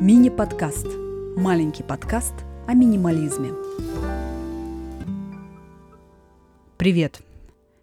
Мини-подкаст. Маленький подкаст о минимализме. Привет.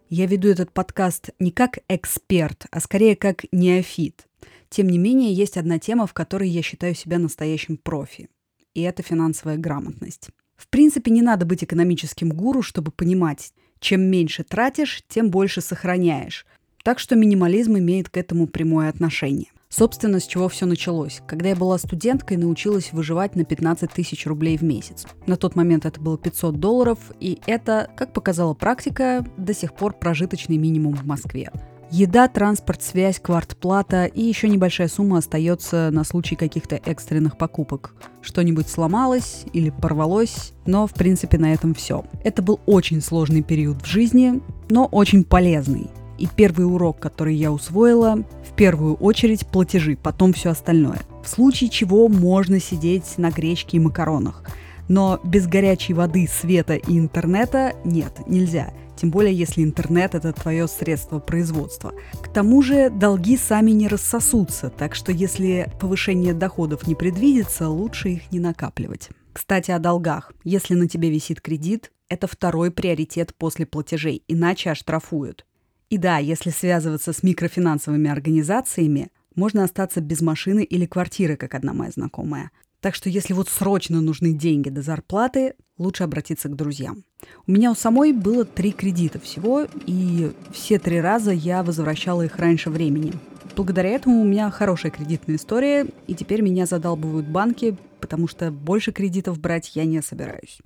Я веду этот подкаст не как эксперт, а скорее как неофит. Тем не менее, есть одна тема, в которой я считаю себя настоящим профи. И это финансовая грамотность. В принципе, не надо быть экономическим гуру, чтобы понимать, чем меньше тратишь, тем больше сохраняешь. Так что минимализм имеет к этому прямое отношение. Собственно, с чего все началось. Когда я была студенткой, научилась выживать на 15 тысяч рублей в месяц. На тот момент это было 500 долларов, и это, как показала практика, до сих пор прожиточный минимум в Москве. Еда, транспорт, связь, квартплата и еще небольшая сумма остается на случай каких-то экстренных покупок. Что-нибудь сломалось или порвалось, но в принципе на этом все. Это был очень сложный период в жизни, но очень полезный. И первый урок, который я усвоила, в первую очередь платежи, потом все остальное. В случае чего можно сидеть на гречке и макаронах. Но без горячей воды, света и интернета нет, нельзя. Тем более, если интернет – это твое средство производства. К тому же долги сами не рассосутся, так что если повышение доходов не предвидится, лучше их не накапливать. Кстати, о долгах. Если на тебе висит кредит, это второй приоритет после платежей, иначе оштрафуют. И да, если связываться с микрофинансовыми организациями, можно остаться без машины или квартиры, как одна моя знакомая. Так что если вот срочно нужны деньги до зарплаты, лучше обратиться к друзьям. У меня у самой было три кредита всего, и все три раза я возвращала их раньше времени. Благодаря этому у меня хорошая кредитная история, и теперь меня задалбывают банки, потому что больше кредитов брать я не собираюсь.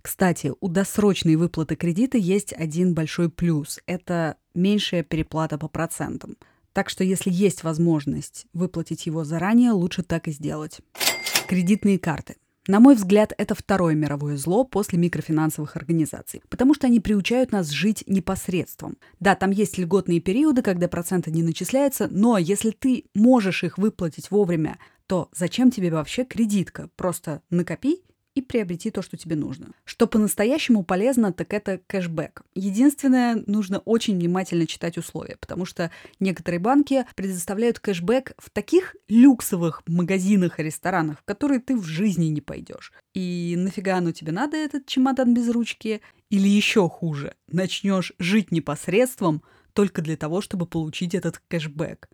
Кстати, у досрочной выплаты кредита есть один большой плюс – это меньшая переплата по процентам. Так что если есть возможность выплатить его заранее, лучше так и сделать. Кредитные карты. На мой взгляд, это второе мировое зло после микрофинансовых организаций, потому что они приучают нас жить непосредством. Да, там есть льготные периоды, когда проценты не начисляются, но если ты можешь их выплатить вовремя, то зачем тебе вообще кредитка? Просто накопи и приобрети то, что тебе нужно. Что по-настоящему полезно, так это кэшбэк. Единственное, нужно очень внимательно читать условия, потому что некоторые банки предоставляют кэшбэк в таких люксовых магазинах и ресторанах, в которые ты в жизни не пойдешь. И нафига оно тебе надо, этот чемодан без ручки? Или еще хуже, начнешь жить непосредством только для того, чтобы получить этот кэшбэк.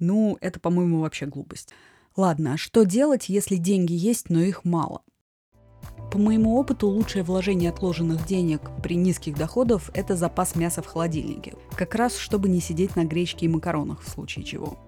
Ну, это, по-моему, вообще глупость. Ладно, а что делать, если деньги есть, но их мало? По моему опыту, лучшее вложение отложенных денег при низких доходах – это запас мяса в холодильнике. Как раз, чтобы не сидеть на гречке и макаронах в случае чего.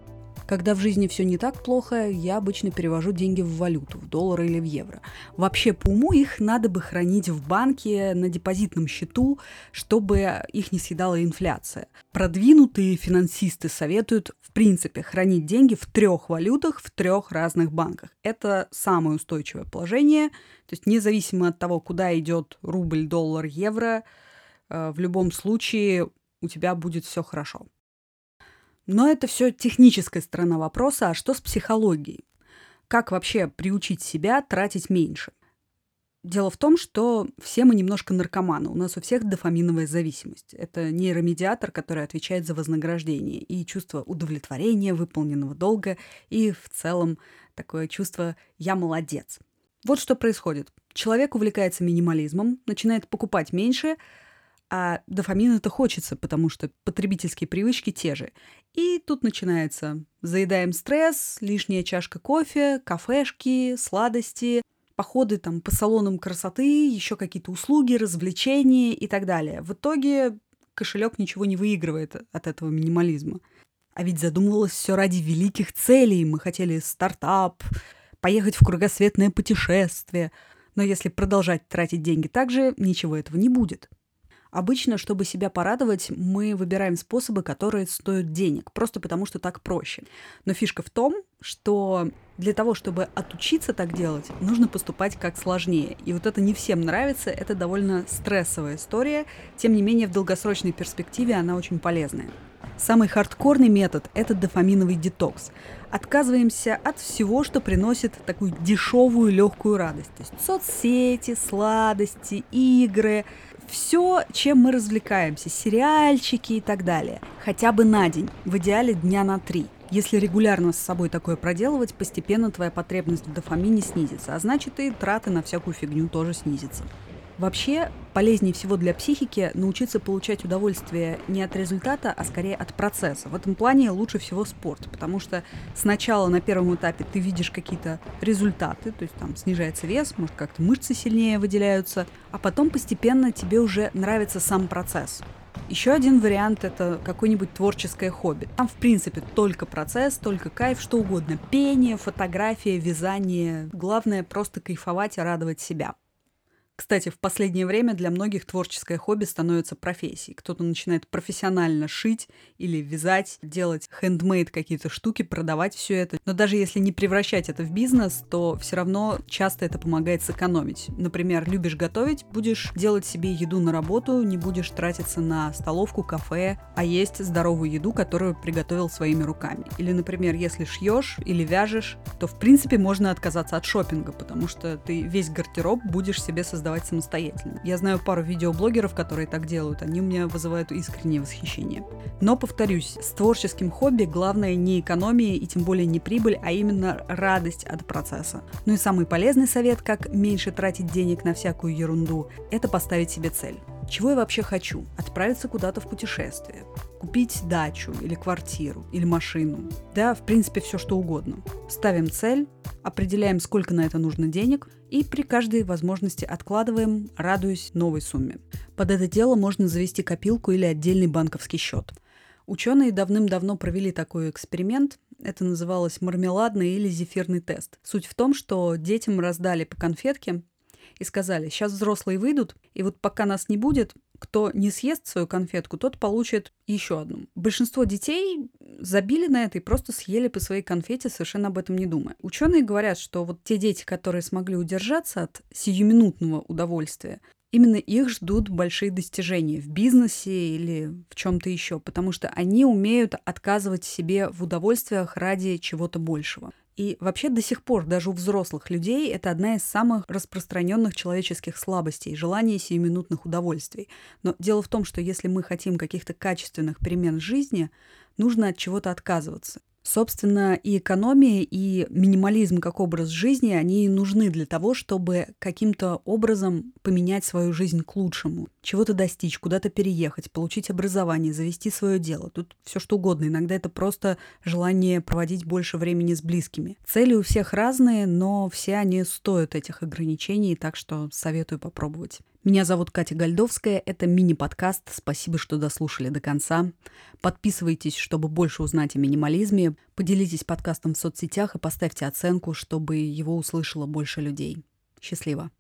Когда в жизни все не так плохо, я обычно перевожу деньги в валюту, в доллары или в евро. Вообще, по уму их надо бы хранить в банке на депозитном счету, чтобы их не съедала инфляция. Продвинутые финансисты советуют, в принципе, хранить деньги в трех валютах в трех разных банках. Это самое устойчивое положение. То есть независимо от того, куда идет рубль, доллар, евро, э, в любом случае у тебя будет все хорошо. Но это все техническая сторона вопроса, а что с психологией? Как вообще приучить себя тратить меньше? Дело в том, что все мы немножко наркоманы. У нас у всех дофаминовая зависимость. Это нейромедиатор, который отвечает за вознаграждение и чувство удовлетворения, выполненного долга, и в целом такое чувство «я молодец». Вот что происходит. Человек увлекается минимализмом, начинает покупать меньше, а дофамин это хочется, потому что потребительские привычки те же. И тут начинается. Заедаем стресс, лишняя чашка кофе, кафешки, сладости, походы там по салонам красоты, еще какие-то услуги, развлечения и так далее. В итоге кошелек ничего не выигрывает от этого минимализма. А ведь задумывалось все ради великих целей. Мы хотели стартап, поехать в кругосветное путешествие. Но если продолжать тратить деньги так же, ничего этого не будет. Обычно, чтобы себя порадовать, мы выбираем способы, которые стоят денег, просто потому что так проще. Но фишка в том, что для того, чтобы отучиться так делать, нужно поступать как сложнее. И вот это не всем нравится, это довольно стрессовая история. Тем не менее, в долгосрочной перспективе она очень полезная. Самый хардкорный метод – это дофаминовый детокс. Отказываемся от всего, что приносит такую дешевую легкую радость. То есть соцсети, сладости, игры, все, чем мы развлекаемся, сериальчики и так далее. Хотя бы на день, в идеале дня на три. Если регулярно с собой такое проделывать, постепенно твоя потребность в дофамине снизится, а значит и траты на всякую фигню тоже снизятся. Вообще, полезнее всего для психики научиться получать удовольствие не от результата, а скорее от процесса. В этом плане лучше всего спорт, потому что сначала на первом этапе ты видишь какие-то результаты, то есть там снижается вес, может как-то мышцы сильнее выделяются, а потом постепенно тебе уже нравится сам процесс. Еще один вариант – это какое-нибудь творческое хобби. Там, в принципе, только процесс, только кайф, что угодно. Пение, фотография, вязание. Главное – просто кайфовать и радовать себя. Кстати, в последнее время для многих творческое хобби становится профессией. Кто-то начинает профессионально шить или вязать, делать хендмейд какие-то штуки, продавать все это. Но даже если не превращать это в бизнес, то все равно часто это помогает сэкономить. Например, любишь готовить, будешь делать себе еду на работу, не будешь тратиться на столовку, кафе, а есть здоровую еду, которую приготовил своими руками. Или, например, если шьешь или вяжешь, то в принципе можно отказаться от шопинга, потому что ты весь гардероб будешь себе создавать создавать самостоятельно. Я знаю пару видеоблогеров, которые так делают, они у меня вызывают искреннее восхищение. Но, повторюсь, с творческим хобби главное не экономия и тем более не прибыль, а именно радость от процесса. Ну и самый полезный совет, как меньше тратить денег на всякую ерунду, это поставить себе цель. Чего я вообще хочу? Отправиться куда-то в путешествие, купить дачу или квартиру или машину. Да, в принципе, все что угодно. Ставим цель, определяем, сколько на это нужно денег, и при каждой возможности откладываем, радуясь новой сумме. Под это дело можно завести копилку или отдельный банковский счет. Ученые давным-давно провели такой эксперимент. Это называлось мармеладный или зефирный тест. Суть в том, что детям раздали по конфетке и сказали, сейчас взрослые выйдут, и вот пока нас не будет, кто не съест свою конфетку, тот получит еще одну. Большинство детей забили на это и просто съели по своей конфете, совершенно об этом не думая. Ученые говорят, что вот те дети, которые смогли удержаться от сиюминутного удовольствия, именно их ждут большие достижения в бизнесе или в чем-то еще, потому что они умеют отказывать себе в удовольствиях ради чего-то большего. И вообще до сих пор даже у взрослых людей это одна из самых распространенных человеческих слабостей – желание сиюминутных удовольствий. Но дело в том, что если мы хотим каких-то качественных перемен в жизни, нужно от чего-то отказываться. Собственно, и экономия, и минимализм как образ жизни, они нужны для того, чтобы каким-то образом поменять свою жизнь к лучшему, чего-то достичь, куда-то переехать, получить образование, завести свое дело. Тут все что угодно. Иногда это просто желание проводить больше времени с близкими. Цели у всех разные, но все они стоят этих ограничений, так что советую попробовать. Меня зовут Катя Гальдовская, это мини-подкаст. Спасибо, что дослушали до конца. Подписывайтесь, чтобы больше узнать о минимализме. Поделитесь подкастом в соцсетях и поставьте оценку, чтобы его услышало больше людей. Счастливо!